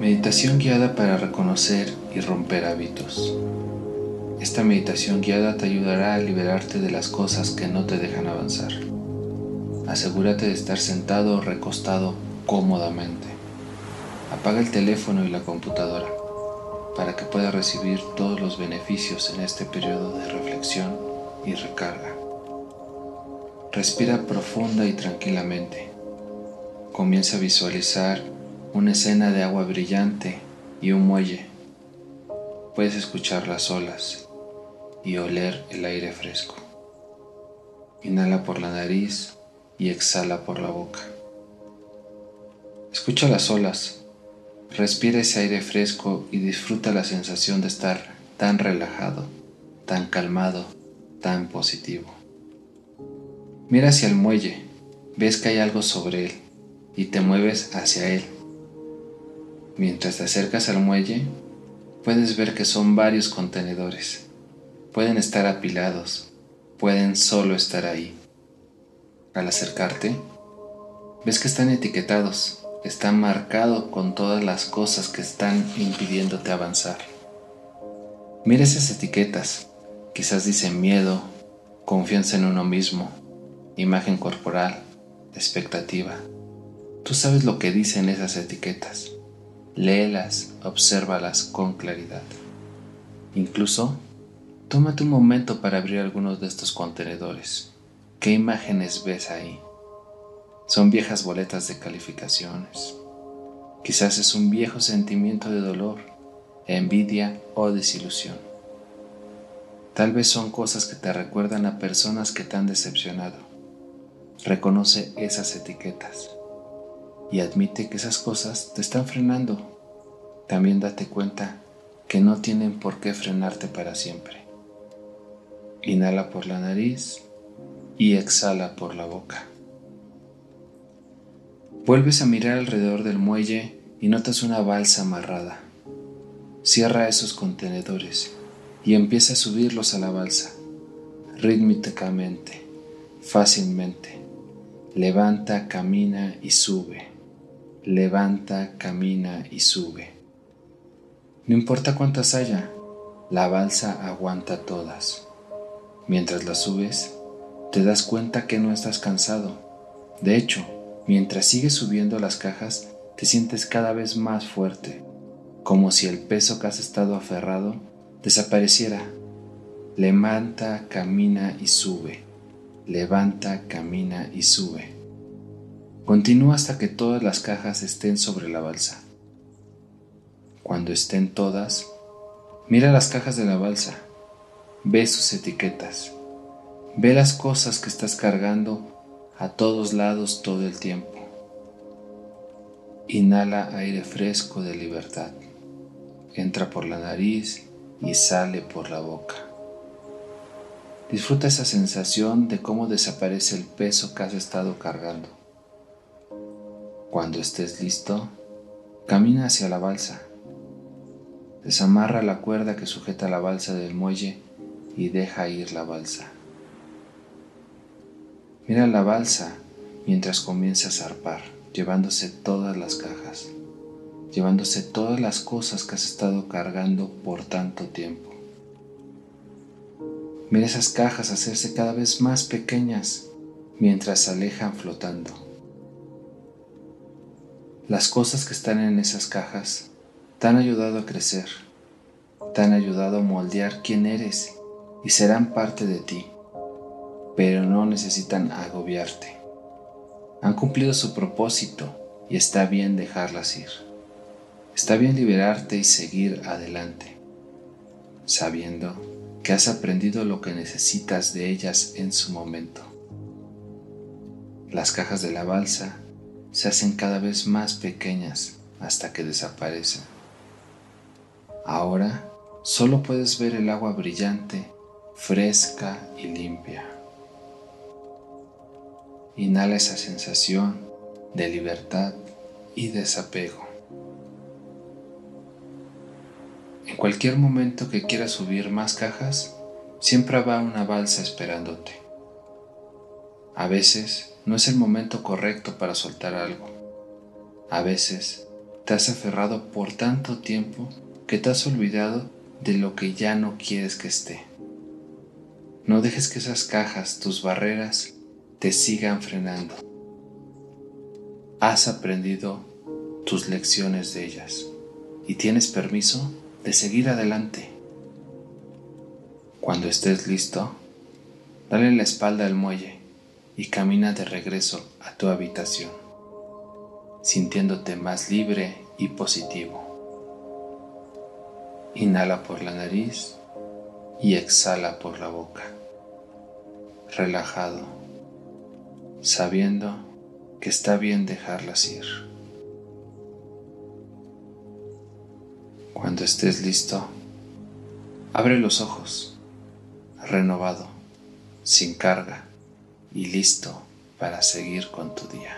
Meditación guiada para reconocer y romper hábitos. Esta meditación guiada te ayudará a liberarte de las cosas que no te dejan avanzar. Asegúrate de estar sentado o recostado cómodamente. Apaga el teléfono y la computadora para que puedas recibir todos los beneficios en este periodo de reflexión y recarga. Respira profunda y tranquilamente. Comienza a visualizar una escena de agua brillante y un muelle. Puedes escuchar las olas y oler el aire fresco. Inhala por la nariz y exhala por la boca. Escucha las olas, respira ese aire fresco y disfruta la sensación de estar tan relajado, tan calmado, tan positivo. Mira hacia el muelle, ves que hay algo sobre él y te mueves hacia él. Mientras te acercas al muelle, puedes ver que son varios contenedores. Pueden estar apilados, pueden solo estar ahí. Al acercarte, ves que están etiquetados, están marcados con todas las cosas que están impidiéndote avanzar. Mira esas etiquetas, quizás dicen miedo, confianza en uno mismo, imagen corporal, expectativa. Tú sabes lo que dicen esas etiquetas. Léelas, obsérvalas con claridad. Incluso, tómate un momento para abrir algunos de estos contenedores. ¿Qué imágenes ves ahí? Son viejas boletas de calificaciones. Quizás es un viejo sentimiento de dolor, envidia o desilusión. Tal vez son cosas que te recuerdan a personas que te han decepcionado Reconoce esas etiquetas y admite que esas cosas te están frenando. También date cuenta que no tienen por qué frenarte para siempre. Inhala por la nariz y exhala por la boca. Vuelves a mirar alrededor del muelle y notas una balsa amarrada. Cierra esos contenedores y empieza a subirlos a la balsa, rítmicamente, fácilmente Levanta, camina y sube. Levanta, camina y sube. No importa cuántas haya, la balsa aguanta todas. Mientras la subes, te das cuenta que no estás cansado. De hecho, mientras sigues subiendo las cajas, te sientes cada vez más fuerte, como si el peso que has estado aferrado desapareciera. Levanta, camina y sube levanta, camina y sube. Continúa hasta que todas las cajas estén sobre la balsa. Cuando estén todas, mira las cajas de la balsa, ve sus etiquetas, ve las cosas que estás cargando a todos lados todo el tiempo. Inhala aire fresco de libertad. Entra por la nariz y sale por la boca. Disfruta esa sensación de cómo desaparece el peso que has estado cargando. Cuando estés listo, camina hacia la balsa. Desamarra la cuerda que sujeta la balsa del muelle y deja ir la balsa. Mira la balsa mientras comienza a zarpar, llevándose todas las cajas, llevándose todas las cosas que has estado cargando por tanto tiempo. Mira esas cajas hacerse cada vez más pequeñas mientras se alejan flotando. Las cosas que están en esas cajas te han ayudado a crecer, te han ayudado a moldear quién eres y serán parte de ti, pero no necesitan agobiarte. Han cumplido su propósito y está bien dejarlas ir. Está bien liberarte y seguir adelante, sabiendo que has aprendido lo que necesitas de ellas en su momento. Las cajas de la balsa se hacen cada vez más pequeñas hasta que desaparecen. Ahora solo puedes ver el agua brillante, fresca y limpia. Inhala esa sensación de libertad y desapego. En cualquier momento que quieras subir más cajas, siempre va una balsa esperándote. A veces no es el momento correcto para soltar algo. A veces te has aferrado por tanto tiempo que te has olvidado de lo que ya no quieres que esté. No dejes que esas cajas, tus barreras, te sigan frenando. Has aprendido tus lecciones de ellas y tienes permiso de seguir adelante. Cuando estés listo, dale la espalda al muelle y camina de regreso a tu habitación, sintiéndote más libre y positivo. Inhala por la nariz y exhala por la boca, relajado, sabiendo que está bien dejarlas ir. Cuando estés listo, abre los ojos, renovado, sin carga y listo para seguir con tu día.